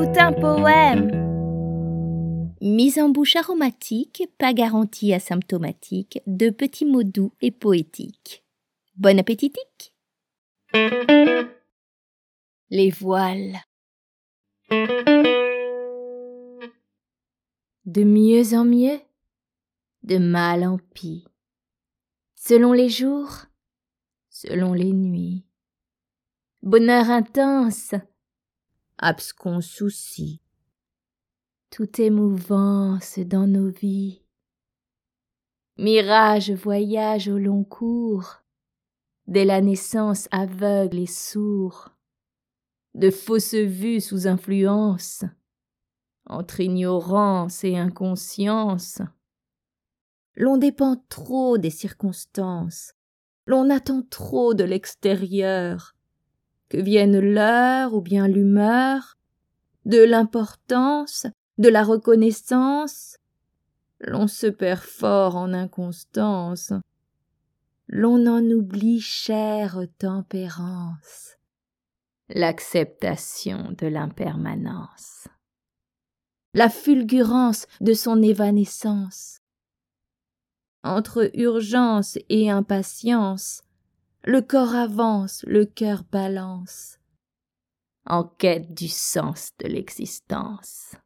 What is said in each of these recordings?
un poème. Mise en bouche aromatique, pas garantie asymptomatique, de petits mots doux et poétiques. Bon appétitique. Les voiles. De mieux en mieux, de mal en pis, selon les jours, selon les nuits. Bonheur intense, abscons soucis. Tout est mouvance dans nos vies. Mirage voyage au long cours, dès la naissance aveugle et sourd, de fausses vues sous influence, entre ignorance et inconscience. L'on dépend trop des circonstances, l'on attend trop de l'extérieur, que vienne l'heure ou bien l'humeur, de l'importance, de la reconnaissance, l'on se perd fort en inconstance, l'on en oublie chère tempérance, l'acceptation de l'impermanence, la fulgurance de son évanescence. Entre urgence et impatience, le corps avance, le cœur balance, en quête du sens de l'existence.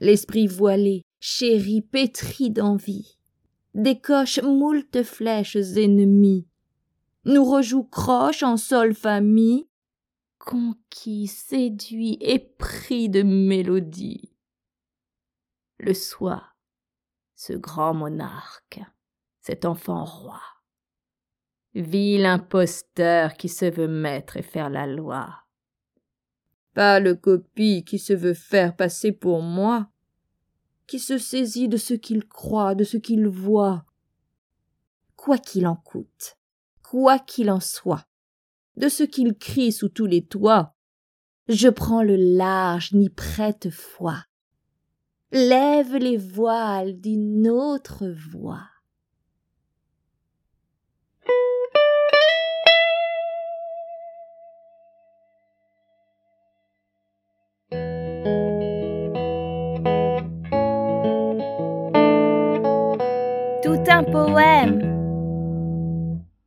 L'esprit voilé, chéri, pétri d'envie, décoche moult flèches ennemies, nous rejoue croche en sol famille, conquis, séduit, épris de mélodie. Le soi, ce grand monarque, cet enfant roi, vil imposteur qui se veut mettre et faire la loi. Pâle copie qui se veut faire passer pour moi, qui se saisit de ce qu'il croit, de ce qu'il voit. Quoi qu'il en coûte, quoi qu'il en soit, de ce qu'il crie sous tous les toits, je prends le large, n'y prête foi. Lève les voiles d'une autre voix. Tout un poème.